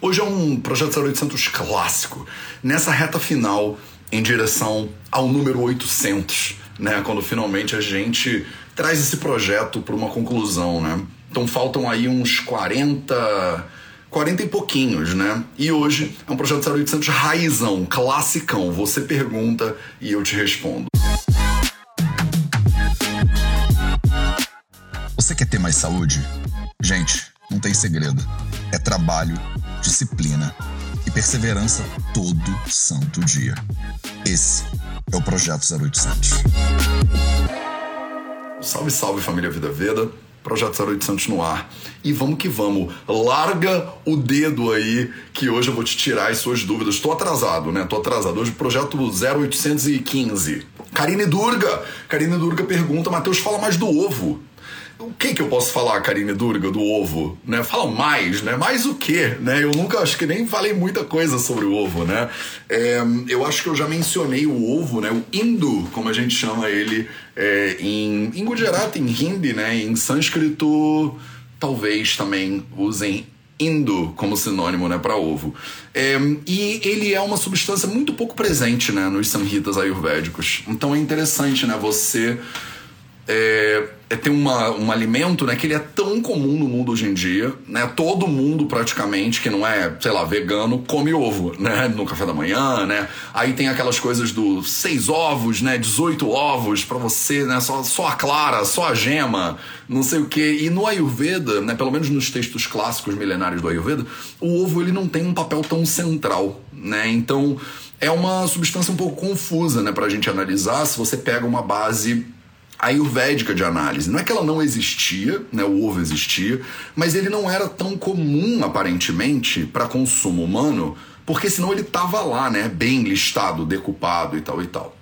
Hoje é um projeto 0800 clássico, nessa reta final em direção ao número 800, né? Quando finalmente a gente traz esse projeto para uma conclusão, né? Então faltam aí uns 40, 40 e pouquinhos, né? E hoje é um projeto 0800 raizão, classicão. Você pergunta e eu te respondo. Você quer ter mais saúde? Gente, não tem segredo. É trabalho, disciplina e perseverança todo santo dia. Esse é o Projeto 0800. Salve, salve família Vida Veda. Projeto 0800 no ar. E vamos que vamos. Larga o dedo aí que hoje eu vou te tirar as suas dúvidas. Estou atrasado, né? Estou atrasado. Hoje projeto 0815. Karine Durga. Karine Durga pergunta, Matheus, fala mais do ovo. O que que eu posso falar, Karine Durga, do ovo? Né? Fala mais, né? Mais o quê? Né? Eu nunca, acho que nem falei muita coisa sobre o ovo, né? É, eu acho que eu já mencionei o ovo, né? O hindu, como a gente chama ele é, em, em Gujarati, em Hindi, né? Em sânscrito, talvez também usem indo como sinônimo né, para ovo. É, e ele é uma substância muito pouco presente né, nos samhitas ayurvédicos. Então é interessante né, você é, é ter uma, um alimento né, que ele é tão comum no mundo hoje em dia, né? Todo mundo praticamente que não é, sei lá, vegano, come ovo, né? No café da manhã, né? Aí tem aquelas coisas do seis ovos, né? 18 ovos para você, né? Só, só a clara, só a gema, não sei o que. E no Ayurveda, né? Pelo menos nos textos clássicos milenários do Ayurveda, o ovo ele não tem um papel tão central, né? Então é uma substância um pouco confusa, né? Pra gente analisar se você pega uma base ayurvédica de análise. Não é que ela não existia, né, o ovo existia, mas ele não era tão comum aparentemente para consumo humano, porque senão ele tava lá, né, bem listado, decupado e tal e tal.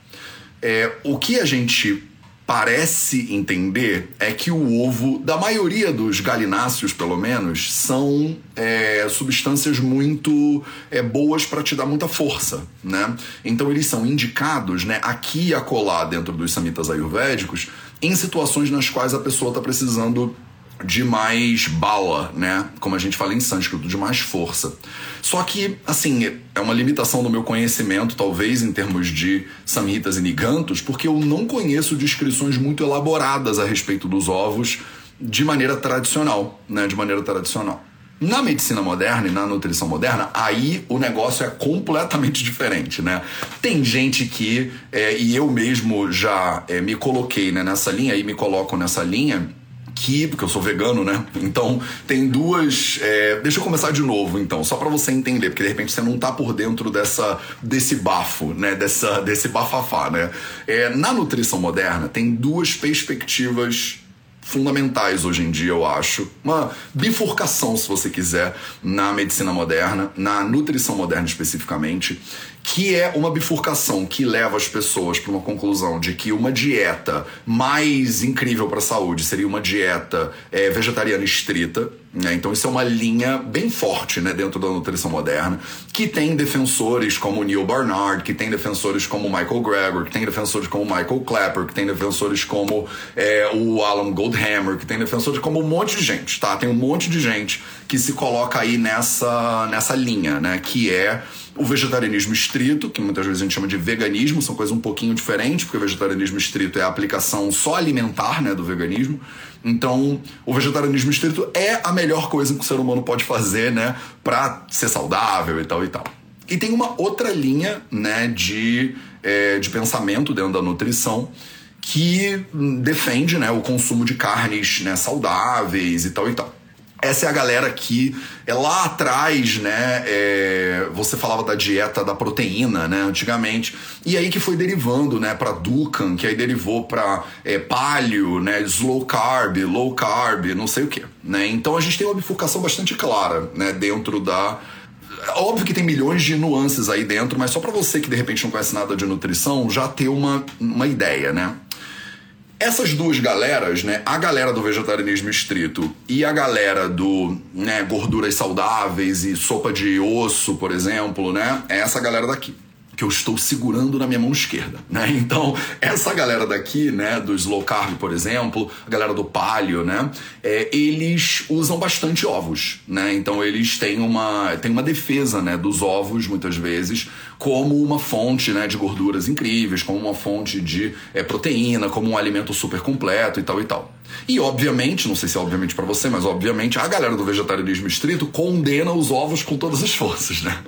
É, o que a gente parece entender é que o ovo, da maioria dos galináceos, pelo menos, são é, substâncias muito é, boas para te dar muita força, né? Então eles são indicados, né, aqui e acolá dentro dos samitas ayurvédicos, em situações nas quais a pessoa está precisando de mais bala, né? Como a gente fala em sânscrito, de mais força. Só que, assim, é uma limitação do meu conhecimento, talvez, em termos de samhitas e nigantos, porque eu não conheço descrições muito elaboradas a respeito dos ovos de maneira tradicional, né? De maneira tradicional. Na medicina moderna e na nutrição moderna, aí o negócio é completamente diferente, né? Tem gente que, é, e eu mesmo já é, me coloquei né, nessa linha e me coloco nessa linha, que, porque eu sou vegano, né? Então tem duas. É, deixa eu começar de novo, então, só para você entender, porque de repente você não tá por dentro dessa desse bafo, né? Dessa, desse bafafá, né? É, na nutrição moderna tem duas perspectivas fundamentais hoje em dia, eu acho. Uma bifurcação, se você quiser, na medicina moderna, na nutrição moderna especificamente, que é uma bifurcação que leva as pessoas para uma conclusão de que uma dieta mais incrível para a saúde seria uma dieta é, vegetariana estrita. Né? Então, isso é uma linha bem forte né, dentro da nutrição moderna, que tem defensores como Neil Barnard, que tem defensores como Michael Greger, que tem defensores como Michael Clapper, que tem defensores como é, o Alan Goldhammer, que tem defensores como um monte de gente, tá? Tem um monte de gente que se coloca aí nessa, nessa linha, né? Que é o vegetarianismo estrito, que muitas vezes a gente chama de veganismo, são coisas um pouquinho diferentes, porque o vegetarianismo estrito é a aplicação só alimentar né, do veganismo. Então, o vegetarianismo estrito é a melhor coisa que o ser humano pode fazer, né, para ser saudável e tal e tal. E tem uma outra linha, né, de, é, de pensamento dentro da nutrição que defende, né, o consumo de carnes, né, saudáveis e tal e tal. Essa é a galera que é lá atrás, né? É, você falava da dieta da proteína, né? Antigamente. E aí que foi derivando, né? Para Dukan, que aí derivou para é, paleo, né? Slow carb, low carb, não sei o que, né? Então a gente tem uma bifurcação bastante clara, né? Dentro da Óbvio que tem milhões de nuances aí dentro, mas só para você que de repente não conhece nada de nutrição, já ter uma, uma ideia, né? Essas duas galeras, né, a galera do vegetarianismo estrito e a galera do né, gorduras saudáveis e sopa de osso, por exemplo, né, é essa galera daqui. Que eu estou segurando na minha mão esquerda, né? Então, essa galera daqui, né, do slow carb, por exemplo, a galera do paleo, né, é, eles usam bastante ovos, né? Então, eles têm uma, têm uma defesa, né, dos ovos, muitas vezes, como uma fonte, né, de gorduras incríveis, como uma fonte de é, proteína, como um alimento super completo e tal e tal. E obviamente, não sei se é obviamente para você, mas obviamente a galera do vegetarianismo estrito condena os ovos com todas as forças, né?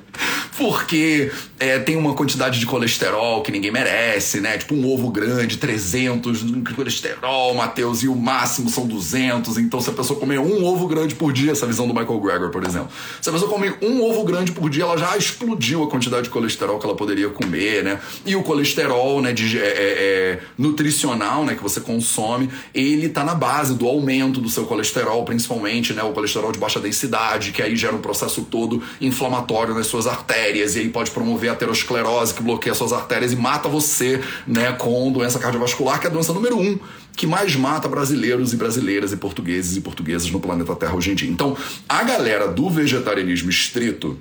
Porque é, tem uma quantidade de colesterol que ninguém merece, né? Tipo um ovo grande, 300 de colesterol, Matheus, e o máximo são 200. Então, se a pessoa comer um ovo grande por dia, essa visão do Michael Greger, por exemplo, se a pessoa comer um ovo grande por dia, ela já explodiu a quantidade de colesterol que ela poderia comer, né? E o colesterol, né, de, é, é, é nutricional, né, que você consome, ele tá na base do aumento do seu colesterol, principalmente, né, o colesterol de baixa densidade, que aí gera um processo todo inflamatório nas suas artérias e aí pode promover a aterosclerose que bloqueia suas artérias e mata você, né, com doença cardiovascular, que é a doença número um que mais mata brasileiros e brasileiras e portugueses e portuguesas no planeta Terra hoje em dia. Então, a galera do vegetarianismo estrito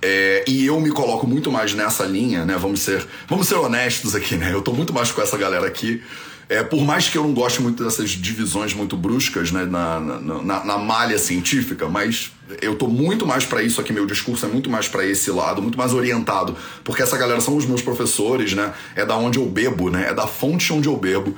é, e eu me coloco muito mais nessa linha, né? Vamos ser, vamos ser honestos aqui, né? Eu tô muito mais com essa galera aqui é, por mais que eu não goste muito dessas divisões muito bruscas né, na, na, na, na malha científica, mas eu tô muito mais para isso aqui, meu discurso é muito mais para esse lado, muito mais orientado, porque essa galera são os meus professores, né? É da onde eu bebo, né? É da fonte onde eu bebo.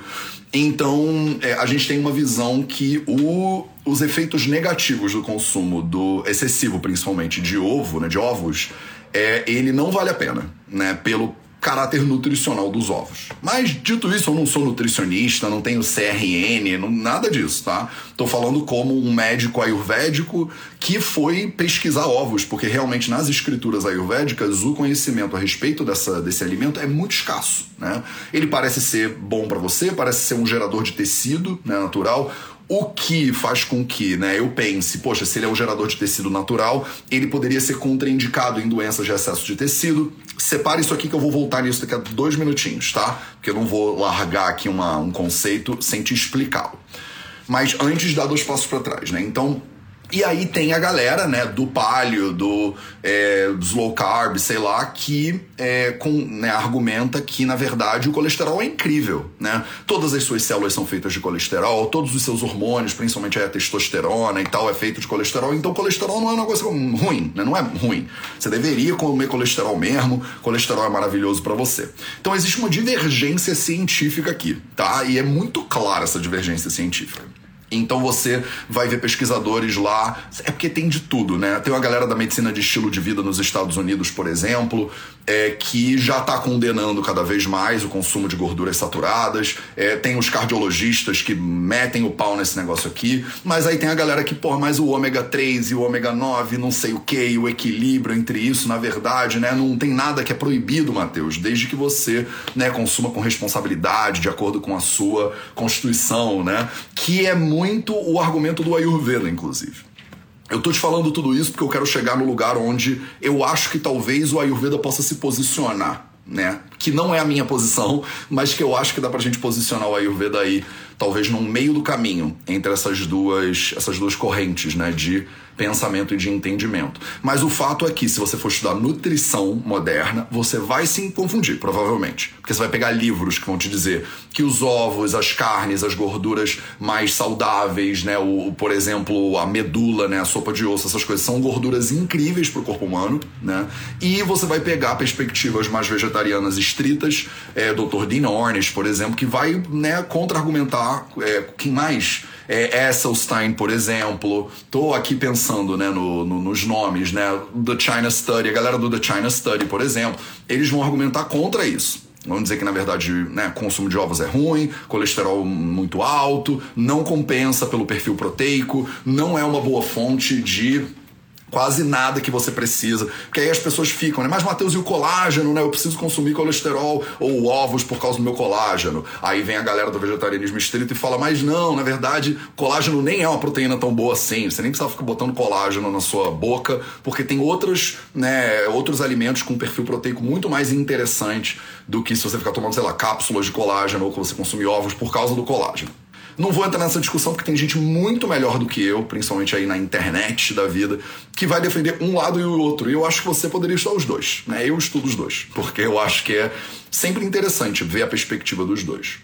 Então, é, a gente tem uma visão que o, os efeitos negativos do consumo do excessivo, principalmente de ovo, né, de ovos, é, ele não vale a pena, né? Pelo caráter nutricional dos ovos. Mas, dito isso, eu não sou nutricionista, não tenho CRN, não, nada disso, tá? Tô falando como um médico ayurvédico que foi pesquisar ovos, porque realmente nas escrituras ayurvédicas o conhecimento a respeito dessa, desse alimento é muito escasso, né? Ele parece ser bom para você, parece ser um gerador de tecido né, natural, o que faz com que né, eu pense, poxa, se ele é um gerador de tecido natural, ele poderia ser contraindicado em doenças de excesso de tecido. Separe isso aqui que eu vou voltar nisso daqui a dois minutinhos, tá? Porque eu não vou largar aqui uma, um conceito sem te explicá-lo. Mas antes, dar dois passos para trás, né? Então, e aí tem a galera, né, do palio, do é, slow carb, sei lá, que é, com, né, argumenta que, na verdade, o colesterol é incrível, né? Todas as suas células são feitas de colesterol, todos os seus hormônios, principalmente a testosterona e tal, é feito de colesterol. Então, colesterol não é um negócio ruim, né? Não é ruim. Você deveria comer colesterol mesmo, colesterol é maravilhoso para você. Então, existe uma divergência científica aqui, tá? E é muito clara essa divergência científica. Então você vai ver pesquisadores lá, é porque tem de tudo, né? Tem uma galera da medicina de estilo de vida nos Estados Unidos, por exemplo, é, que já está condenando cada vez mais o consumo de gorduras saturadas. É, tem os cardiologistas que metem o pau nesse negócio aqui, mas aí tem a galera que, pô, mas o ômega 3 e o ômega 9, não sei o que, o equilíbrio entre isso, na verdade, né? Não tem nada que é proibido, Matheus, desde que você né, consuma com responsabilidade, de acordo com a sua constituição, né? Que é muito muito o argumento do Ayurveda, inclusive. Eu tô te falando tudo isso porque eu quero chegar no lugar onde eu acho que talvez o Ayurveda possa se posicionar, né? Que não é a minha posição, mas que eu acho que dá pra gente posicionar o Ayurveda aí, talvez no meio do caminho entre essas duas, essas duas correntes, né? De pensamento e de entendimento. Mas o fato é que, se você for estudar nutrição moderna, você vai se confundir, provavelmente. Porque você vai pegar livros que vão te dizer que os ovos, as carnes, as gorduras mais saudáveis, né? O, por exemplo, a medula, né? A sopa de osso, essas coisas são gorduras incríveis para o corpo humano, né? E você vai pegar perspectivas mais vegetarianas estritas, é, Dr. Dean Ornish, por exemplo, que vai né, contra-argumentar é, quem mais é, Esselstein, por exemplo. Tô aqui pensando né, no, no, nos nomes, né? The China Study, a galera do The China Study, por exemplo, eles vão argumentar contra isso. Vamos dizer que na verdade, né, consumo de ovos é ruim, colesterol muito alto, não compensa pelo perfil proteico, não é uma boa fonte de quase nada que você precisa. Porque aí as pessoas ficam, né? Mas, Matheus, e o colágeno, né? Eu preciso consumir colesterol ou ovos por causa do meu colágeno. Aí vem a galera do vegetarianismo estrito e fala, mas não, na verdade, colágeno nem é uma proteína tão boa assim. Você nem precisa ficar botando colágeno na sua boca, porque tem outros, né, outros alimentos com perfil proteico muito mais interessante do que se você ficar tomando, sei lá, cápsulas de colágeno ou que você consumir ovos por causa do colágeno. Não vou entrar nessa discussão porque tem gente muito melhor do que eu, principalmente aí na internet da vida, que vai defender um lado e o outro. E eu acho que você poderia estudar os dois, né? Eu estudo os dois, porque eu acho que é sempre interessante ver a perspectiva dos dois.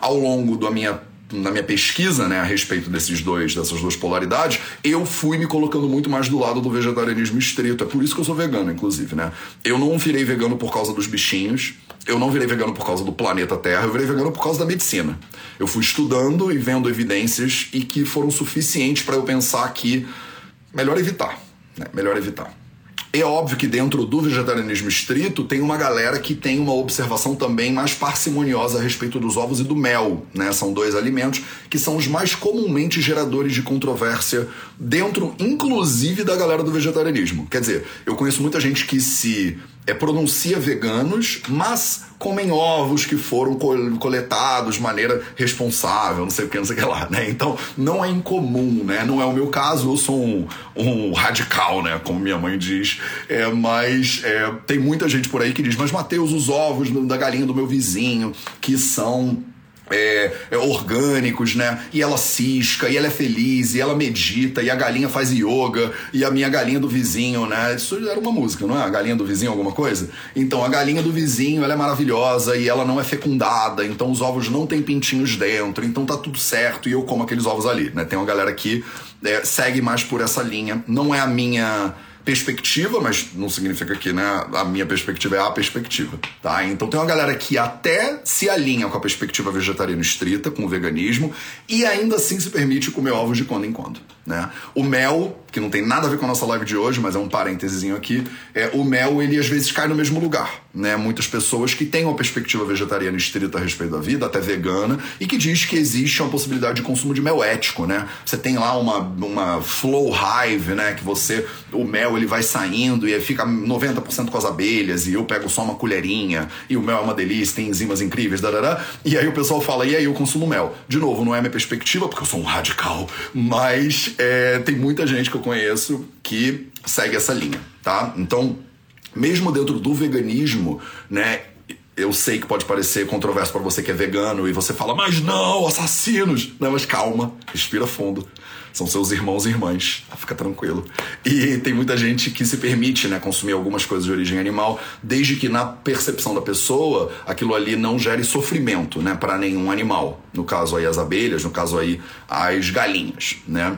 Ao longo da minha na minha pesquisa né, a respeito desses dois, dessas duas polaridades, eu fui me colocando muito mais do lado do vegetarianismo estrito. É por isso que eu sou vegano, inclusive, né? Eu não virei vegano por causa dos bichinhos, eu não virei vegano por causa do planeta Terra, eu virei vegano por causa da medicina. Eu fui estudando e vendo evidências e que foram suficientes para eu pensar que melhor evitar, né? Melhor evitar. É óbvio que dentro do vegetarianismo estrito tem uma galera que tem uma observação também mais parcimoniosa a respeito dos ovos e do mel, né? São dois alimentos que são os mais comumente geradores de controvérsia dentro, inclusive, da galera do vegetarianismo. Quer dizer, eu conheço muita gente que se é, pronuncia veganos, mas comem ovos que foram coletados de maneira responsável, não sei o que, não sei o que lá, né? Então, não é incomum, né? Não é o meu caso, eu sou um, um radical, né? Como minha mãe diz. É, mas é, tem muita gente por aí que diz, mas Mateus, os ovos da galinha do meu vizinho, que são é, é, orgânicos, né? E ela cisca, e ela é feliz, e ela medita, e a galinha faz yoga, e a minha galinha do vizinho, né? Isso era uma música, não é? A galinha do vizinho, alguma coisa? Então, a galinha do vizinho, ela é maravilhosa, e ela não é fecundada, então os ovos não têm pintinhos dentro, então tá tudo certo, e eu como aqueles ovos ali, né? Tem uma galera que é, segue mais por essa linha. Não é a minha perspectiva, mas não significa que né, a minha perspectiva é a perspectiva, tá? Então tem uma galera que até se alinha com a perspectiva vegetariana estrita, com o veganismo, e ainda assim se permite comer ovos de quando em quando, né? O mel, que não tem nada a ver com a nossa live de hoje, mas é um parênteses aqui, é o mel ele às vezes cai no mesmo lugar, né? Muitas pessoas que têm uma perspectiva vegetariana estrita a respeito da vida, até vegana, e que diz que existe uma possibilidade de consumo de mel ético, né? Você tem lá uma, uma flow hive, né? Que você, o mel ele vai saindo e fica 90% com as abelhas, e eu pego só uma colherinha, e o mel é uma delícia, tem enzimas incríveis, darará, e aí o pessoal fala, e aí eu consumo mel. De novo, não é minha perspectiva, porque eu sou um radical, mas é, tem muita gente que eu conheço que segue essa linha, tá? Então, mesmo dentro do veganismo, né, eu sei que pode parecer controverso para você que é vegano e você fala, mas não, assassinos. Não, mas calma, respira fundo. São seus irmãos e irmãs, fica tranquilo. E tem muita gente que se permite né, consumir algumas coisas de origem animal, desde que na percepção da pessoa aquilo ali não gere sofrimento né, para nenhum animal. No caso aí as abelhas, no caso aí as galinhas, né?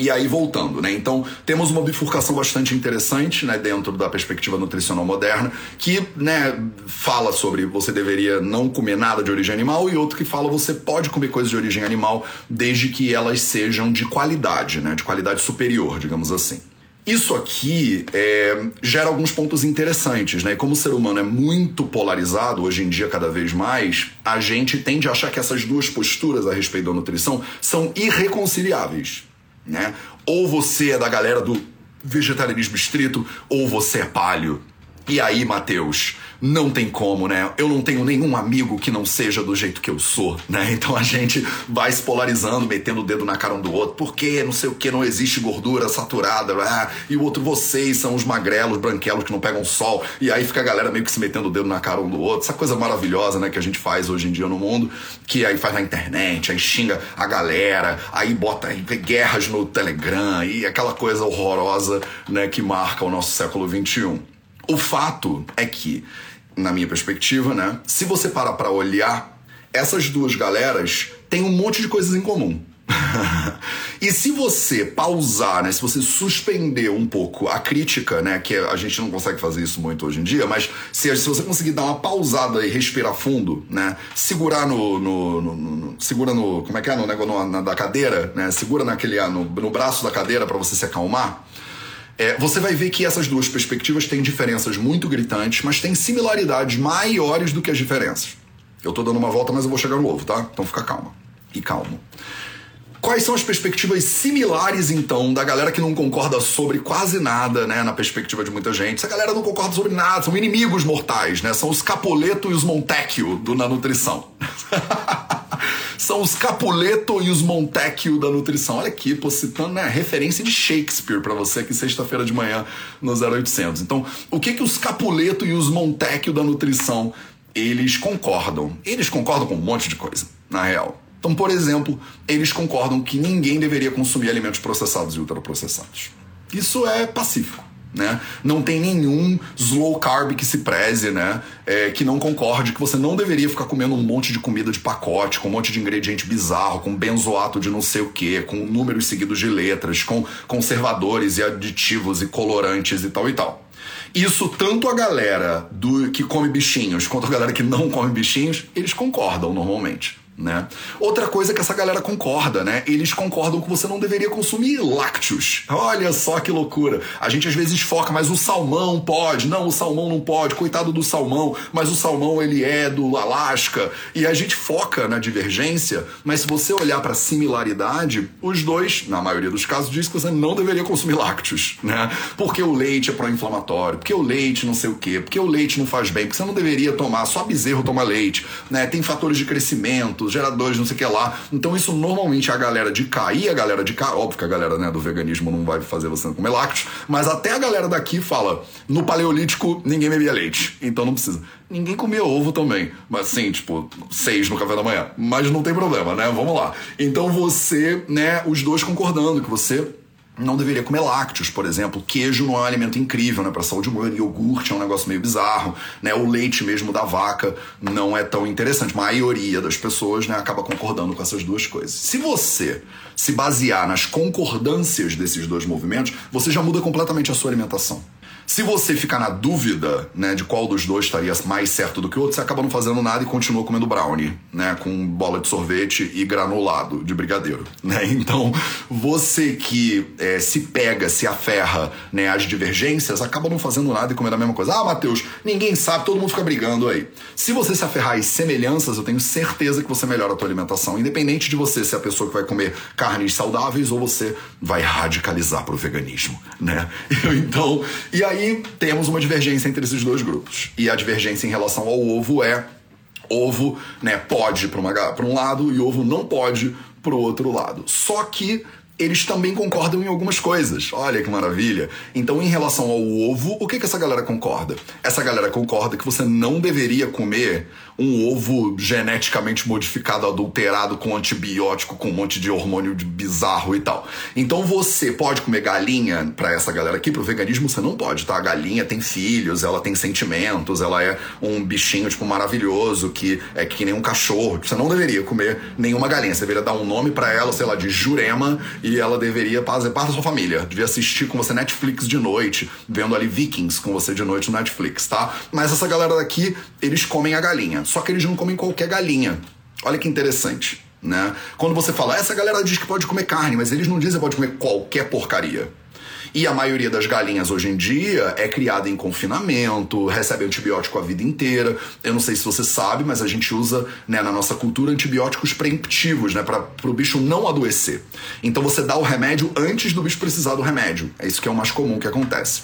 E aí, voltando, né? Então, temos uma bifurcação bastante interessante, né, dentro da perspectiva nutricional moderna, que, né, fala sobre você deveria não comer nada de origem animal, e outro que fala você pode comer coisas de origem animal, desde que elas sejam de qualidade, né, de qualidade superior, digamos assim. Isso aqui é, gera alguns pontos interessantes, né? Como o ser humano é muito polarizado hoje em dia, cada vez mais, a gente tende a achar que essas duas posturas a respeito da nutrição são irreconciliáveis né? Ou você é da galera do vegetarianismo estrito, ou você é palio. E aí, Mateus, não tem como, né? Eu não tenho nenhum amigo que não seja do jeito que eu sou, né? Então a gente vai se polarizando, metendo o dedo na cara um do outro, porque não sei o que, não existe gordura saturada, ah, e o outro, vocês são os magrelos, branquelos que não pegam sol, e aí fica a galera meio que se metendo o dedo na cara um do outro, essa coisa maravilhosa, né, que a gente faz hoje em dia no mundo, que aí faz na internet, aí xinga a galera, aí bota aí, guerras no Telegram, e aquela coisa horrorosa, né, que marca o nosso século XXI. O fato é que, na minha perspectiva, né, se você parar para olhar, essas duas galeras têm um monte de coisas em comum. e se você pausar, né, se você suspender um pouco a crítica, né, que a gente não consegue fazer isso muito hoje em dia, mas se, se você conseguir dar uma pausada e respirar fundo, né, segurar no, no, no, no segura no, como é que é, no negócio na, da cadeira, né, segura naquele no, no braço da cadeira para você se acalmar é, você vai ver que essas duas perspectivas têm diferenças muito gritantes, mas têm similaridades maiores do que as diferenças. Eu tô dando uma volta, mas eu vou chegar no ovo, tá? Então fica calma. E calmo. Quais são as perspectivas similares, então, da galera que não concorda sobre quase nada, né? Na perspectiva de muita gente. Essa galera não concorda sobre nada, são inimigos mortais, né? São os Capoleto e os Montecchio do, na nutrição. são os Capuleto e os Montecchio da nutrição. Olha aqui, pô, citando né, referência de Shakespeare para você aqui sexta-feira de manhã no 0800. Então, o que que os Capuleto e os Montecchio da nutrição, eles concordam? Eles concordam com um monte de coisa, na real. Então, por exemplo, eles concordam que ninguém deveria consumir alimentos processados e ultraprocessados. Isso é pacífico. Né? Não tem nenhum slow carb que se preze, né? É, que não concorde que você não deveria ficar comendo um monte de comida de pacote, com um monte de ingrediente bizarro, com benzoato de não sei o que, com números seguidos de letras, com conservadores e aditivos e colorantes e tal e tal. Isso tanto a galera do que come bichinhos quanto a galera que não come bichinhos, eles concordam normalmente né? Outra coisa que essa galera concorda, né? Eles concordam que você não deveria consumir lácteos. Olha só que loucura. A gente às vezes foca, mas o salmão pode. Não, o salmão não pode. Coitado do salmão, mas o salmão ele é do Alasca. E a gente foca na divergência, mas se você olhar para similaridade, os dois, na maioria dos casos, diz que você não deveria consumir lácteos, né? Porque o leite é pró-inflamatório, porque o leite não sei o quê, porque o leite não faz bem, porque você não deveria tomar, só bezerro toma leite, né? Tem fatores de crescimento, geradores, não sei o que lá. Então isso normalmente a galera de cá e a galera de cá, óbvio que a galera né, do veganismo não vai fazer você comer lácteos, mas até a galera daqui fala, no paleolítico ninguém bebia leite, então não precisa. Ninguém comia ovo também, mas sim, tipo, seis no café da manhã. Mas não tem problema, né? Vamos lá. Então você, né, os dois concordando que você não deveria comer lácteos, por exemplo. Queijo não é um alimento incrível, né, para saúde humana. Iogurte é um negócio meio bizarro, né? O leite mesmo da vaca não é tão interessante. A maioria das pessoas, né, acaba concordando com essas duas coisas. Se você se basear nas concordâncias desses dois movimentos, você já muda completamente a sua alimentação. Se você ficar na dúvida, né, de qual dos dois estaria mais certo do que o outro, você acaba não fazendo nada e continua comendo brownie, né, com bola de sorvete e granulado de brigadeiro, né? Então, você que é, se pega, se aferra, né, às divergências, acaba não fazendo nada e comendo a mesma coisa. Ah, Matheus, ninguém sabe, todo mundo fica brigando aí. Se você se aferrar às semelhanças, eu tenho certeza que você melhora a tua alimentação, independente de você ser a pessoa que vai comer carnes saudáveis ou você vai radicalizar pro veganismo, né? Então, e aí aí temos uma divergência entre esses dois grupos. E a divergência em relação ao ovo é ovo né, pode para um lado e ovo não pode para o outro lado. Só que eles também concordam em algumas coisas. Olha que maravilha. Então, em relação ao ovo, o que, que essa galera concorda? Essa galera concorda que você não deveria comer um ovo geneticamente modificado, adulterado com antibiótico, com um monte de hormônio bizarro e tal. Então você pode comer galinha, para essa galera aqui, pro veganismo você não pode, tá? A galinha tem filhos, ela tem sentimentos, ela é um bichinho, tipo, maravilhoso, que é que nem um cachorro. Você não deveria comer nenhuma galinha. Você deveria dar um nome para ela, sei lá, de Jurema, ela deveria fazer parte da sua família. Devia assistir com você Netflix de noite, vendo ali Vikings com você de noite no Netflix, tá? Mas essa galera daqui, eles comem a galinha. Só que eles não comem qualquer galinha. Olha que interessante, né? Quando você fala, essa galera diz que pode comer carne, mas eles não dizem que pode comer qualquer porcaria. E a maioria das galinhas hoje em dia é criada em confinamento, recebe antibiótico a vida inteira. Eu não sei se você sabe, mas a gente usa né, na nossa cultura antibióticos preemptivos, né, para o bicho não adoecer. Então você dá o remédio antes do bicho precisar do remédio. É isso que é o mais comum que acontece.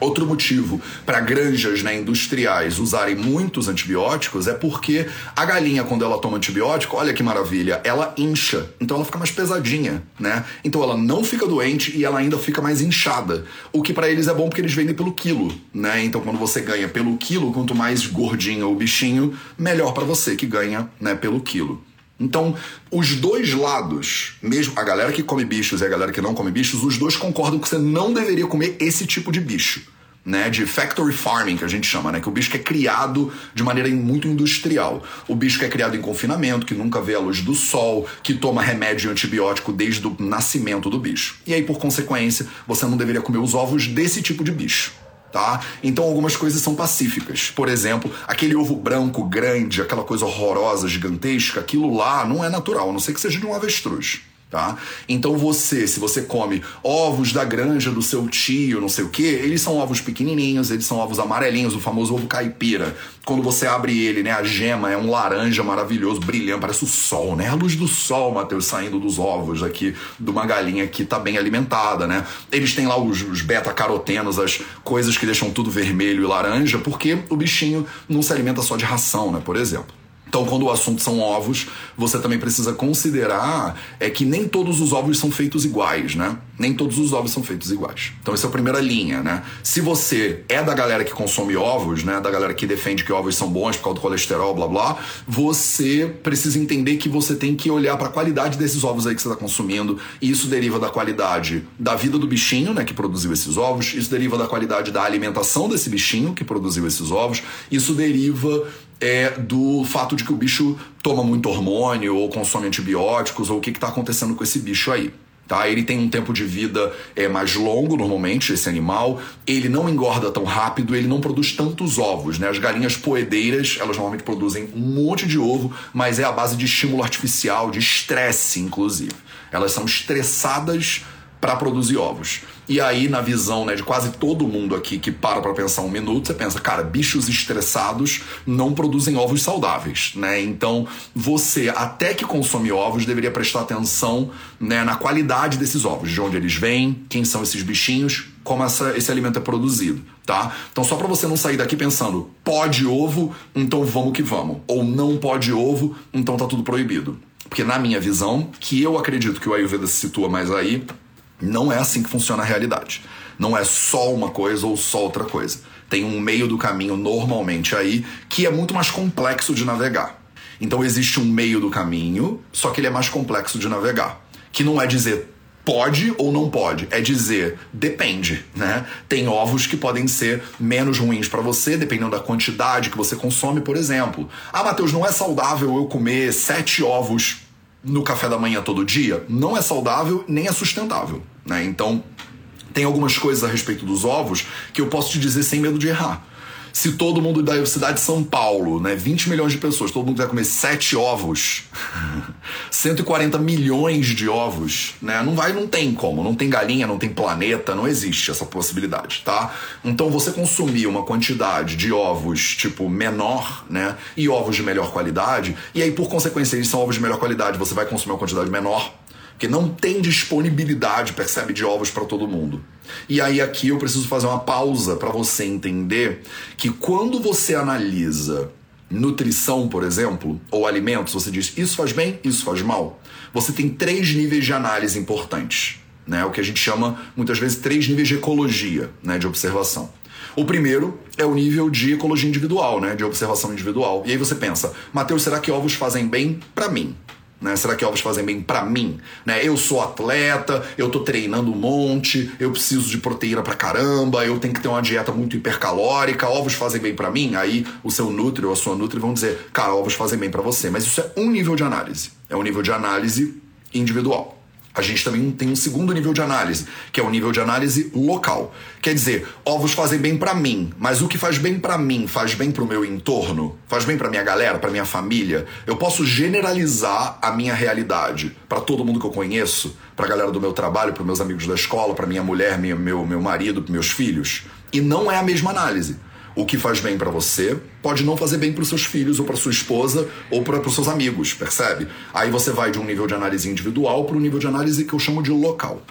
Outro motivo para granjas né, industriais usarem muitos antibióticos é porque a galinha, quando ela toma antibiótico, olha que maravilha, ela incha. Então ela fica mais pesadinha, né? Então ela não fica doente e ela ainda fica mais inchada. O que para eles é bom porque eles vendem pelo quilo, né? Então quando você ganha pelo quilo, quanto mais gordinho o bichinho, melhor para você que ganha né, pelo quilo. Então, os dois lados, mesmo a galera que come bichos e a galera que não come bichos, os dois concordam que você não deveria comer esse tipo de bicho. Né, de factory farming, que a gente chama, né, que o bicho que é criado de maneira muito industrial. O bicho que é criado em confinamento, que nunca vê a luz do sol, que toma remédio antibiótico desde o nascimento do bicho. E aí, por consequência, você não deveria comer os ovos desse tipo de bicho tá? Então algumas coisas são pacíficas. Por exemplo, aquele ovo branco grande, aquela coisa horrorosa, gigantesca, aquilo lá não é natural, a não ser que seja de um avestruz tá? Então você, se você come ovos da granja do seu tio, não sei o que, eles são ovos pequenininhos, eles são ovos amarelinhos, o famoso ovo caipira. Quando você abre ele, né, a gema é um laranja maravilhoso, brilhante, parece o sol, né? A luz do sol, Matheus, saindo dos ovos aqui de uma galinha que tá bem alimentada, né? Eles têm lá os, os beta-carotenos, as coisas que deixam tudo vermelho e laranja, porque o bichinho não se alimenta só de ração, né, por exemplo. Então, quando o assunto são ovos, você também precisa considerar é que nem todos os ovos são feitos iguais, né? Nem todos os ovos são feitos iguais. Então, essa é a primeira linha, né? Se você é da galera que consome ovos, né? Da galera que defende que ovos são bons por causa do colesterol, blá blá, você precisa entender que você tem que olhar para a qualidade desses ovos aí que você está consumindo. E isso deriva da qualidade da vida do bichinho, né? Que produziu esses ovos. Isso deriva da qualidade da alimentação desse bichinho que produziu esses ovos. Isso deriva é do fato de que o bicho toma muito hormônio ou consome antibióticos ou o que está acontecendo com esse bicho aí. Tá? Ele tem um tempo de vida é, mais longo, normalmente, esse animal. Ele não engorda tão rápido, ele não produz tantos ovos. Né? As galinhas poedeiras, elas normalmente produzem um monte de ovo, mas é a base de estímulo artificial, de estresse, inclusive. Elas são estressadas para produzir ovos. E aí, na visão né, de quase todo mundo aqui que para para pensar um minuto, você pensa, cara, bichos estressados não produzem ovos saudáveis, né? Então, você, até que consome ovos, deveria prestar atenção né, na qualidade desses ovos, de onde eles vêm, quem são esses bichinhos, como essa, esse alimento é produzido, tá? Então, só para você não sair daqui pensando, pode ovo, então vamos que vamos. Ou não pode ovo, então tá tudo proibido. Porque na minha visão, que eu acredito que o Ayurveda se situa mais aí, não é assim que funciona a realidade. Não é só uma coisa ou só outra coisa. Tem um meio do caminho normalmente aí que é muito mais complexo de navegar. Então existe um meio do caminho, só que ele é mais complexo de navegar. Que não é dizer pode ou não pode, é dizer depende, né? Tem ovos que podem ser menos ruins para você, dependendo da quantidade que você consome, por exemplo. Ah, Matheus, não é saudável eu comer sete ovos no café da manhã todo dia não é saudável nem é sustentável, né? Então, tem algumas coisas a respeito dos ovos que eu posso te dizer sem medo de errar se todo mundo da cidade de São Paulo, né, 20 milhões de pessoas, todo mundo vai comer 7 ovos, 140 milhões de ovos, né, não vai, não tem como, não tem galinha, não tem planeta, não existe essa possibilidade, tá? Então você consumir uma quantidade de ovos, tipo, menor, né, e ovos de melhor qualidade, e aí por consequência eles são ovos de melhor qualidade, você vai consumir uma quantidade menor, porque não tem disponibilidade, percebe, de ovos para todo mundo. E aí aqui eu preciso fazer uma pausa para você entender que quando você analisa nutrição, por exemplo, ou alimentos, você diz isso faz bem, isso faz mal. Você tem três níveis de análise importantes, né? O que a gente chama muitas vezes três níveis de ecologia, né, de observação. O primeiro é o nível de ecologia individual, né, de observação individual. E aí você pensa, Mateus, será que ovos fazem bem para mim? Né? Será que ovos fazem bem para mim? Né? Eu sou atleta, eu tô treinando um monte, eu preciso de proteína pra caramba, eu tenho que ter uma dieta muito hipercalórica, ovos fazem bem para mim? Aí o seu nutri ou a sua nutri vão dizer, cara, ovos fazem bem para você. Mas isso é um nível de análise. É um nível de análise individual a gente também tem um segundo nível de análise, que é o nível de análise local. Quer dizer, ovos fazem bem para mim, mas o que faz bem para mim faz bem para o meu entorno, faz bem para minha galera, para minha família. Eu posso generalizar a minha realidade para todo mundo que eu conheço, para a galera do meu trabalho, para meus amigos da escola, para minha mulher, minha, meu meu marido, meus filhos. E não é a mesma análise o que faz bem para você pode não fazer bem para os seus filhos ou para sua esposa ou para os seus amigos, percebe? Aí você vai de um nível de análise individual para um nível de análise que eu chamo de local.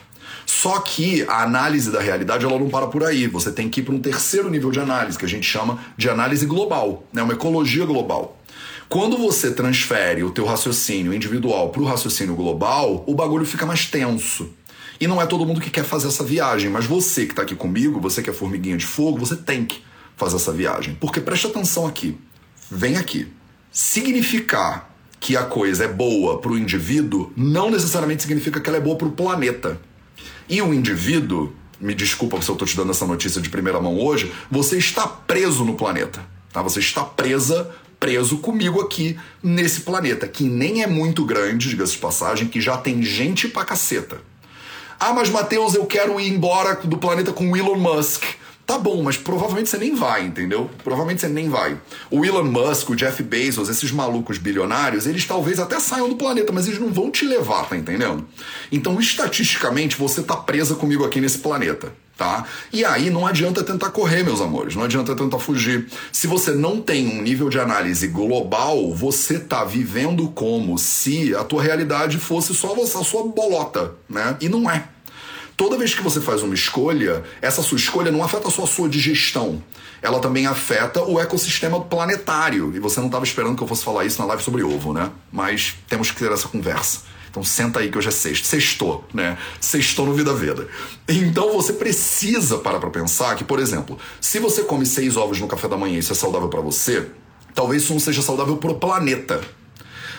Só que a análise da realidade ela não para por aí. Você tem que ir para um terceiro nível de análise, que a gente chama de análise global, né? uma ecologia global. Quando você transfere o teu raciocínio individual para o raciocínio global, o bagulho fica mais tenso. E não é todo mundo que quer fazer essa viagem, mas você que está aqui comigo, você que é formiguinha de fogo, você tem que fazer essa viagem. Porque preste atenção aqui, vem aqui. Significar que a coisa é boa para o indivíduo não necessariamente significa que ela é boa para o planeta. E o indivíduo, me desculpa se eu estou te dando essa notícia de primeira mão hoje, você está preso no planeta. Tá? Você está presa, preso comigo aqui nesse planeta, que nem é muito grande, diga-se de passagem, que já tem gente pra caceta. Ah, mas Matheus, eu quero ir embora do planeta com Elon Musk. Tá bom, mas provavelmente você nem vai, entendeu? Provavelmente você nem vai. O Elon Musk, o Jeff Bezos, esses malucos bilionários, eles talvez até saiam do planeta, mas eles não vão te levar, tá entendendo? Então, estatisticamente, você tá presa comigo aqui nesse planeta. Tá? E aí não adianta tentar correr, meus amores, não adianta tentar fugir. Se você não tem um nível de análise global, você tá vivendo como se a tua realidade fosse só a sua bolota, né? E não é. Toda vez que você faz uma escolha, essa sua escolha não afeta só a sua digestão, ela também afeta o ecossistema planetário. E você não estava esperando que eu fosse falar isso na live sobre ovo, né? Mas temos que ter essa conversa. Então senta aí que hoje é sexto. Sextou, né? Sextou no Vida Veda. Então você precisa parar pra pensar que, por exemplo, se você come seis ovos no café da manhã e isso é saudável para você, talvez isso não seja saudável pro planeta.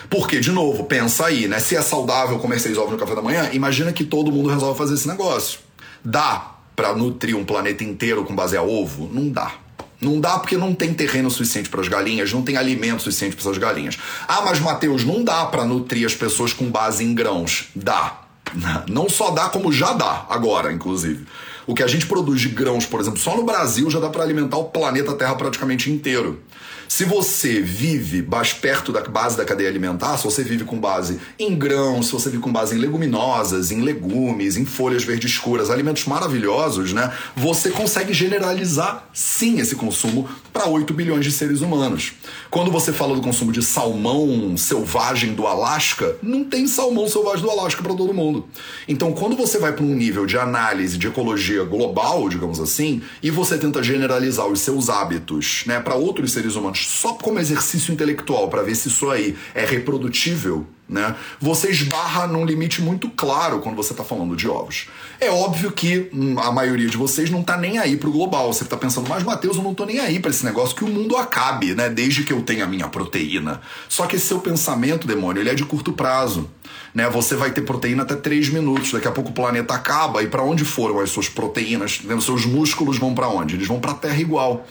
Porque, de novo, pensa aí, né? Se é saudável comer seis ovos no café da manhã, imagina que todo mundo resolve fazer esse negócio. Dá para nutrir um planeta inteiro com base a ovo? Não dá. Não dá porque não tem terreno suficiente para as galinhas, não tem alimento suficiente para essas galinhas. Ah, mas Mateus, não dá para nutrir as pessoas com base em grãos. Dá. Não só dá, como já dá, agora, inclusive. O que a gente produz de grãos, por exemplo, só no Brasil já dá para alimentar o planeta Terra praticamente inteiro. Se você vive perto da base da cadeia alimentar, se você vive com base em grãos, se você vive com base em leguminosas, em legumes, em folhas verdes escuras, alimentos maravilhosos, né? Você consegue generalizar sim esse consumo para 8 bilhões de seres humanos. Quando você fala do consumo de salmão selvagem do Alasca, não tem salmão selvagem do Alasca para todo mundo. Então, quando você vai para um nível de análise de ecologia global, digamos assim, e você tenta generalizar os seus hábitos, né, para outros seres humanos só como exercício intelectual para ver se isso aí é reprodutível, né? Você esbarra num limite muito claro quando você está falando de ovos. É óbvio que hum, a maioria de vocês não está nem aí pro global. Você está pensando, mas Matheus, eu não estou nem aí para esse negócio que o mundo acabe, né? Desde que eu tenha a minha proteína. Só que esse seu pensamento, demônio, ele é de curto prazo. Né? Você vai ter proteína até 3 minutos. Daqui a pouco o planeta acaba e para onde foram as suas proteínas? Os seus músculos vão para onde? Eles vão para a Terra igual.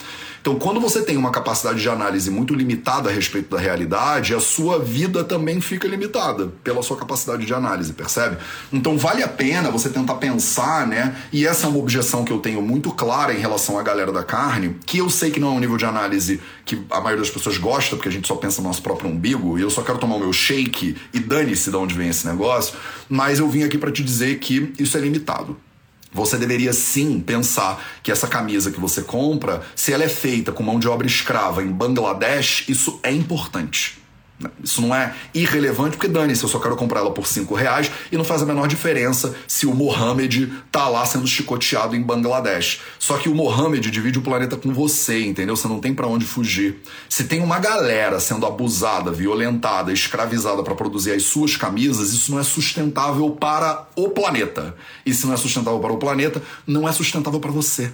Então, quando você tem uma capacidade de análise muito limitada a respeito da realidade, a sua vida também fica limitada pela sua capacidade de análise, percebe? Então, vale a pena você tentar pensar, né? E essa é uma objeção que eu tenho muito clara em relação à galera da carne, que eu sei que não é um nível de análise que a maioria das pessoas gosta, porque a gente só pensa no nosso próprio umbigo, e eu só quero tomar o meu shake e dane-se de onde vem esse negócio, mas eu vim aqui para te dizer que isso é limitado. Você deveria sim pensar que essa camisa que você compra, se ela é feita com mão de obra escrava em Bangladesh, isso é importante. Isso não é irrelevante, porque dane-se, eu só quero comprar ela por 5 reais e não faz a menor diferença se o Mohammed tá lá sendo chicoteado em Bangladesh. Só que o Mohammed divide o planeta com você, entendeu? Você não tem para onde fugir. Se tem uma galera sendo abusada, violentada, escravizada para produzir as suas camisas, isso não é sustentável para o planeta. E se não é sustentável para o planeta, não é sustentável para você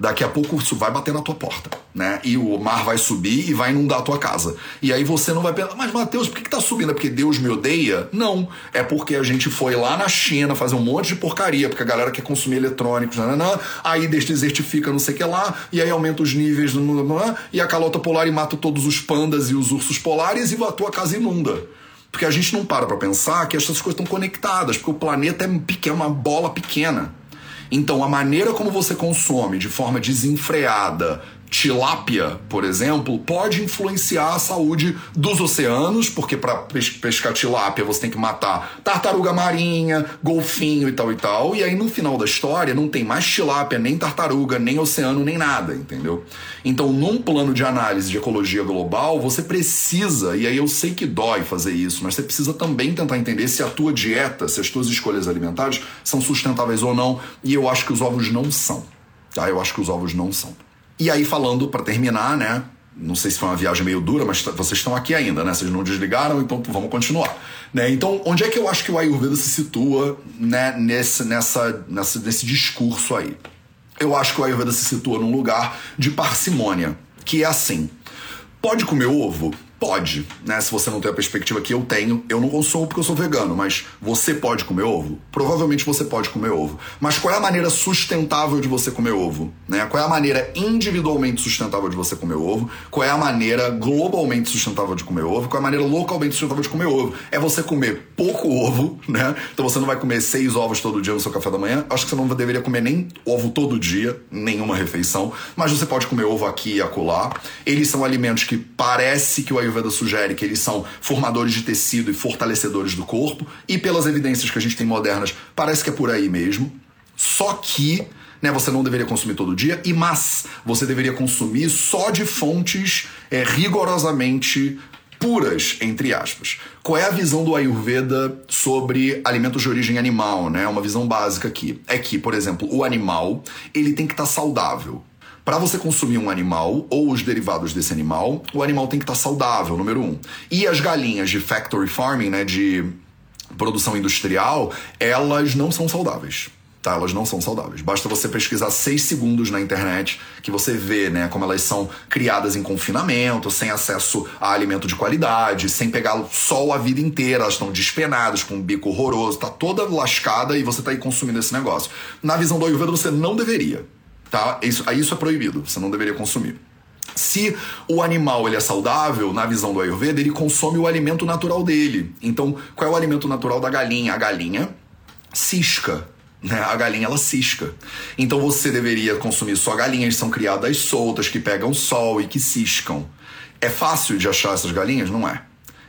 daqui a pouco isso vai bater na tua porta, né? E o mar vai subir e vai inundar a tua casa. E aí você não vai pensar, mas Mateus, por que, que tá subindo? É porque Deus me odeia? Não. É porque a gente foi lá na China fazer um monte de porcaria, porque a galera quer consumir eletrônicos, nananã, aí desertifica não sei o que lá, e aí aumenta os níveis, nananã, e a calota polar e mata todos os pandas e os ursos polares e a tua casa inunda. Porque a gente não para pra pensar que essas coisas estão conectadas, porque o planeta é pequeno, uma bola pequena. Então, a maneira como você consome de forma desenfreada tilápia, por exemplo, pode influenciar a saúde dos oceanos, porque para pescar tilápia você tem que matar tartaruga marinha, golfinho e tal e tal, e aí no final da história não tem mais tilápia, nem tartaruga, nem oceano, nem nada, entendeu? Então, num plano de análise de ecologia global, você precisa, e aí eu sei que dói fazer isso, mas você precisa também tentar entender se a tua dieta, se as tuas escolhas alimentares são sustentáveis ou não, e eu acho que os ovos não são. Tá? Eu acho que os ovos não são. E aí, falando para terminar, né? Não sei se foi uma viagem meio dura, mas vocês estão aqui ainda, né? Vocês não desligaram, então vamos continuar. Né? Então, onde é que eu acho que o Ayurveda se situa né, nesse, nessa, nessa, nesse discurso aí? Eu acho que o Ayurveda se situa num lugar de parcimônia, que é assim. Pode comer ovo? Pode, né? Se você não tem a perspectiva que eu tenho, eu não consumo porque eu sou vegano, mas você pode comer ovo? Provavelmente você pode comer ovo. Mas qual é a maneira sustentável de você comer ovo? Né? Qual é a maneira individualmente sustentável de você comer ovo? Qual é a maneira globalmente sustentável de comer ovo? Qual é a maneira localmente sustentável de comer ovo? É você comer pouco ovo, né? Então você não vai comer seis ovos todo dia no seu café da manhã. Acho que você não deveria comer nem ovo todo dia, nenhuma refeição. Mas você pode comer ovo aqui e acolá. Eles são alimentos que parece que o Ayurveda sugere que eles são formadores de tecido e fortalecedores do corpo, e pelas evidências que a gente tem modernas, parece que é por aí mesmo. Só que né, você não deveria consumir todo dia, e mas você deveria consumir só de fontes é, rigorosamente puras, entre aspas. Qual é a visão do Ayurveda sobre alimentos de origem animal, né? Uma visão básica aqui. É que, por exemplo, o animal, ele tem que estar tá saudável. Para você consumir um animal ou os derivados desse animal, o animal tem que estar tá saudável, número um. E as galinhas de factory farming, né, de produção industrial, elas não são saudáveis tá? Elas não são saudáveis. Basta você pesquisar seis segundos na internet que você vê, né, como elas são criadas em confinamento, sem acesso a alimento de qualidade, sem pegar sol a vida inteira, elas estão despenadas, com um bico horroroso, tá toda lascada e você tá aí consumindo esse negócio. Na visão do Ayurveda, você não deveria, tá? Isso, isso é proibido, você não deveria consumir. Se o animal ele é saudável, na visão do Ayurveda, ele consome o alimento natural dele. Então, qual é o alimento natural da galinha? A galinha cisca né? A galinha ela cisca. Então você deveria consumir só galinhas são criadas soltas, que pegam sol e que ciscam. É fácil de achar essas galinhas? Não é.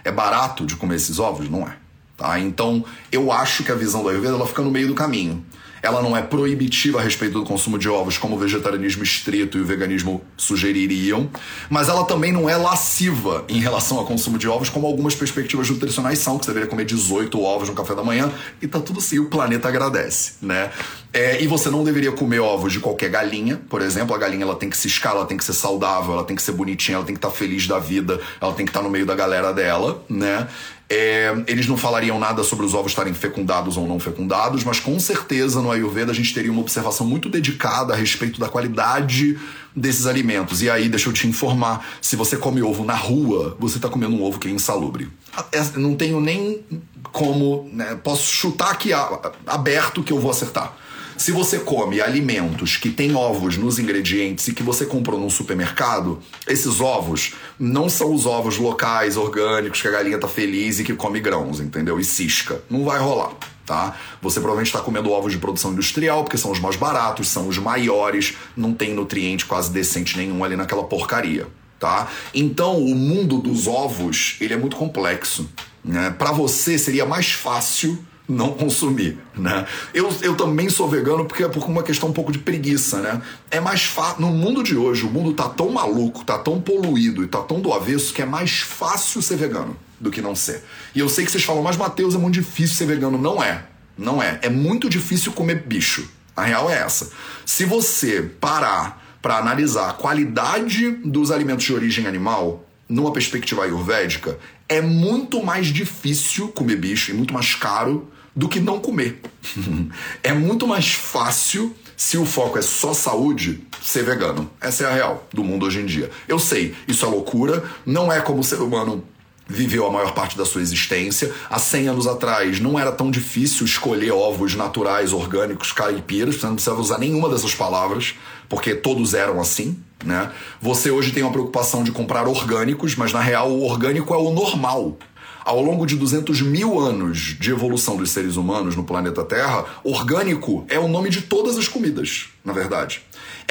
É barato de comer esses ovos? Não é. Tá? Então eu acho que a visão do Ayurveda ela fica no meio do caminho ela não é proibitiva a respeito do consumo de ovos, como o vegetarianismo estrito e o veganismo sugeririam, mas ela também não é lasciva em relação ao consumo de ovos, como algumas perspectivas nutricionais são, que você deveria comer 18 ovos no café da manhã e tá tudo sim, o planeta agradece, né? É, e você não deveria comer ovos de qualquer galinha, por exemplo, a galinha ela tem que se escalar, ela tem que ser saudável, ela tem que ser bonitinha, ela tem que estar tá feliz da vida, ela tem que estar tá no meio da galera dela, né? É, eles não falariam nada sobre os ovos estarem fecundados ou não fecundados, mas com certeza no Ayurveda a gente teria uma observação muito dedicada a respeito da qualidade desses alimentos. E aí, deixa eu te informar: se você come ovo na rua, você está comendo um ovo que é insalubre. É, não tenho nem como. Né, posso chutar aqui aberto que eu vou acertar. Se você come alimentos que têm ovos nos ingredientes e que você comprou num supermercado, esses ovos não são os ovos locais, orgânicos, que a galinha tá feliz e que come grãos, entendeu? E cisca. Não vai rolar. Tá? Você provavelmente está comendo ovos de produção industrial, porque são os mais baratos, são os maiores, não tem nutriente quase decente nenhum ali naquela porcaria. Tá? Então, o mundo dos ovos ele é muito complexo. Né? Para você seria mais fácil não consumir, né? Eu, eu também sou vegano porque é por uma questão um pouco de preguiça, né? É mais fácil. No mundo de hoje, o mundo tá tão maluco, tá tão poluído e tá tão do avesso que é mais fácil ser vegano do que não ser. E eu sei que vocês falam, mas Matheus, é muito difícil ser vegano. Não é. Não é. É muito difícil comer bicho. A real é essa. Se você parar para analisar a qualidade dos alimentos de origem animal, numa perspectiva ayurvédica, é muito mais difícil comer bicho e muito mais caro do que não comer. é muito mais fácil, se o foco é só saúde, ser vegano. Essa é a real do mundo hoje em dia. Eu sei, isso é loucura, não é como o ser humano viveu a maior parte da sua existência. Há 100 anos atrás não era tão difícil escolher ovos naturais, orgânicos, caipiras, você não precisava usar nenhuma dessas palavras, porque todos eram assim. Né? Você hoje tem uma preocupação de comprar orgânicos, mas na real o orgânico é o normal. Ao longo de 200 mil anos de evolução dos seres humanos no planeta Terra, orgânico é o nome de todas as comidas, na verdade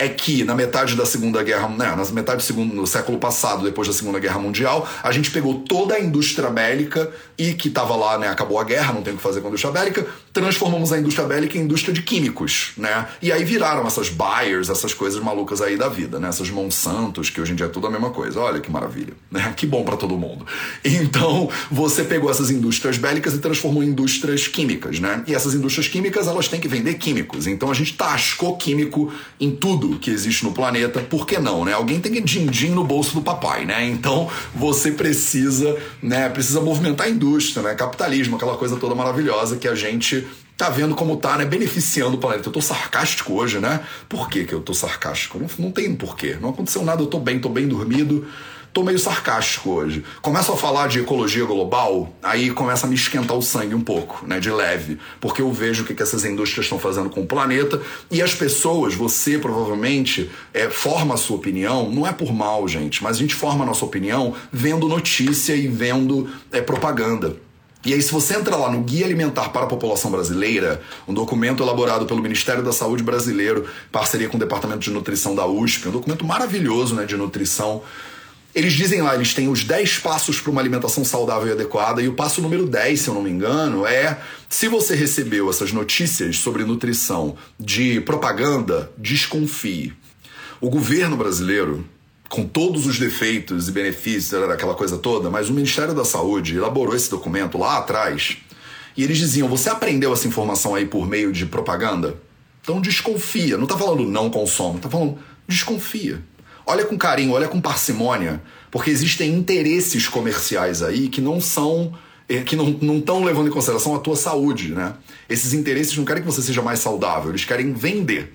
é que na metade da Segunda Guerra, né, na metade do segundo, no século passado, depois da Segunda Guerra Mundial, a gente pegou toda a indústria bélica e que estava lá, né, acabou a guerra, não tem o que fazer com a indústria bélica, transformamos a indústria bélica em indústria de químicos, né? E aí viraram essas Bayers, essas coisas malucas aí da vida, né? Essas Monsantos, que hoje em dia é tudo a mesma coisa. Olha que maravilha, né? Que bom para todo mundo. Então, você pegou essas indústrias bélicas e transformou em indústrias químicas, né? E essas indústrias químicas, elas têm que vender químicos. Então a gente tascou químico em tudo que existe no planeta, por que não, né? Alguém tem que din-din no bolso do papai, né? Então você precisa, né, precisa movimentar a indústria, né? Capitalismo, aquela coisa toda maravilhosa que a gente tá vendo como tá, né? Beneficiando o planeta. Eu tô sarcástico hoje, né? Por que, que eu tô sarcástico? Não, não tem porquê. Não aconteceu nada, eu tô bem, tô bem dormido tô meio sarcástico hoje. Começo a falar de ecologia global, aí começa a me esquentar o sangue um pouco, né, de leve, porque eu vejo o que, essas indústrias estão fazendo com o planeta e as pessoas, você provavelmente é, forma a sua opinião, não é por mal, gente, mas a gente forma a nossa opinião vendo notícia e vendo é, propaganda. E aí, se você entra lá no Guia Alimentar para a População Brasileira, um documento elaborado pelo Ministério da Saúde brasileiro, parceria com o Departamento de Nutrição da USP, um documento maravilhoso né, de nutrição eles dizem lá, eles têm os 10 passos para uma alimentação saudável e adequada, e o passo número 10, se eu não me engano, é se você recebeu essas notícias sobre nutrição de propaganda, desconfie. O governo brasileiro com todos os defeitos e benefícios, aquela coisa toda, mas o Ministério da Saúde elaborou esse documento lá atrás e eles diziam: você aprendeu essa informação aí por meio de propaganda? Então desconfia. Não tá falando não consome, tá falando desconfia. Olha com carinho, olha com parcimônia, porque existem interesses comerciais aí que não são eh, que não estão levando em consideração a tua saúde, né? Esses interesses não querem que você seja mais saudável, eles querem vender.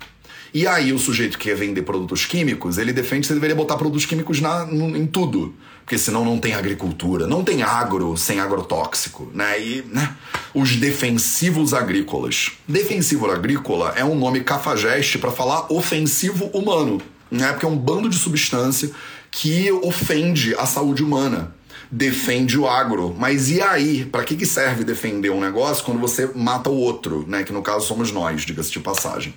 E aí o sujeito que quer vender produtos químicos, ele defende que você deveria botar produtos químicos na, em tudo. Porque senão não tem agricultura, não tem agro sem agrotóxico, né? E né? os defensivos agrícolas. Defensivo agrícola é um nome cafajeste para falar ofensivo humano, né? Porque é um bando de substância que ofende a saúde humana defende o agro. Mas e aí? Para que, que serve defender um negócio quando você mata o outro, né? Que no caso somos nós, diga-se de passagem.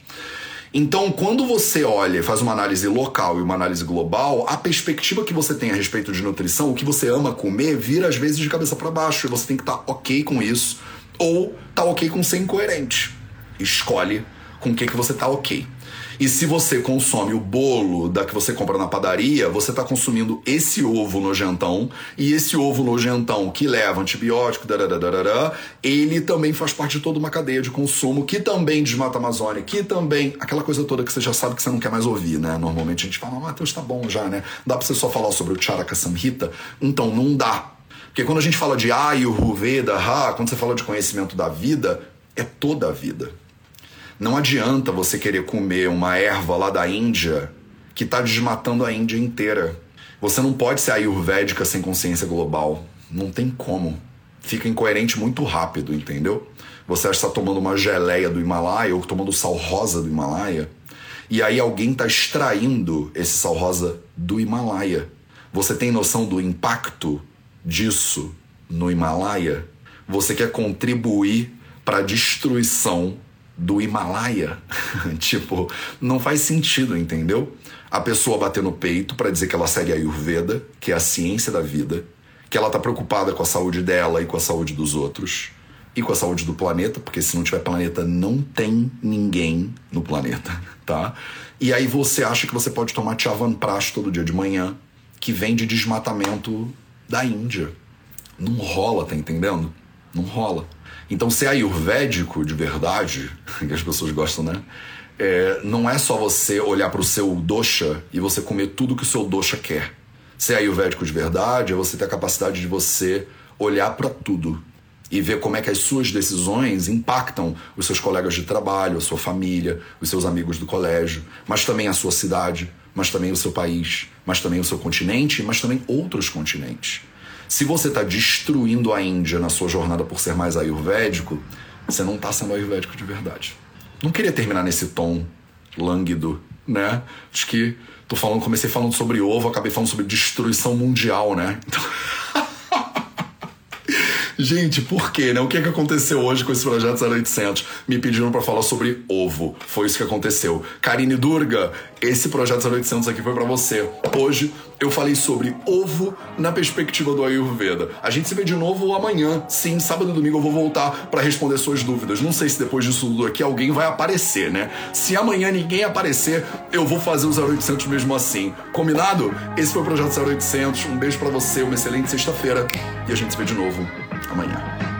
Então, quando você olha faz uma análise local e uma análise global, a perspectiva que você tem a respeito de nutrição, o que você ama comer, vira às vezes de cabeça para baixo e você tem que estar tá ok com isso ou tá ok com ser incoerente. Escolhe com o que, que você tá ok. E se você consome o bolo da que você compra na padaria, você está consumindo esse ovo nojentão e esse ovo nojentão que leva antibiótico, dararara, ele também faz parte de toda uma cadeia de consumo que também desmata a Amazônia, que também aquela coisa toda que você já sabe que você não quer mais ouvir, né? Normalmente a gente fala, Matheus, tá bom já, né? Dá para você só falar sobre o Charaka Samhita? Então não dá. Porque quando a gente fala de Ayurveda, ha, quando você fala de conhecimento da vida, é toda a vida. Não adianta você querer comer uma erva lá da Índia que está desmatando a Índia inteira. Você não pode ser ayurvédica sem consciência global. Não tem como. Fica incoerente muito rápido, entendeu? Você está tomando uma geleia do Himalaia ou tomando sal rosa do Himalaia, e aí alguém está extraindo esse sal rosa do Himalaia. Você tem noção do impacto disso no Himalaia? Você quer contribuir para a destruição do Himalaia. tipo, não faz sentido, entendeu? A pessoa bater no peito para dizer que ela segue a Ayurveda, que é a ciência da vida, que ela tá preocupada com a saúde dela e com a saúde dos outros e com a saúde do planeta, porque se não tiver planeta não tem ninguém no planeta, tá? E aí você acha que você pode tomar Chyavanprash todo dia de manhã, que vem de desmatamento da Índia. Não rola, tá entendendo? Não rola. Então, ser ayurvédico de verdade, que as pessoas gostam, né? É, não é só você olhar para o seu dosha e você comer tudo que o seu dosha quer. Ser ayurvédico de verdade é você ter a capacidade de você olhar para tudo e ver como é que as suas decisões impactam os seus colegas de trabalho, a sua família, os seus amigos do colégio, mas também a sua cidade, mas também o seu país, mas também o seu continente, mas também outros continentes. Se você está destruindo a Índia na sua jornada por ser mais ayurvédico, você não está sendo ayurvédico de verdade. Não queria terminar nesse tom lânguido, né? Acho que tô falando, comecei falando sobre ovo, acabei falando sobre destruição mundial, né? Então... Gente, por quê, né? O que, é que aconteceu hoje com esse projeto 0800? Me pediram para falar sobre ovo. Foi isso que aconteceu. Karine Durga, esse projeto 0800 aqui foi para você. Hoje eu falei sobre ovo na perspectiva do Ayurveda. A gente se vê de novo amanhã. Sim, sábado e domingo eu vou voltar para responder suas dúvidas. Não sei se depois disso tudo aqui alguém vai aparecer, né? Se amanhã ninguém aparecer, eu vou fazer o 0800 mesmo assim. Combinado? Esse foi o projeto 0800. Um beijo para você, uma excelente sexta-feira e a gente se vê de novo 什么样？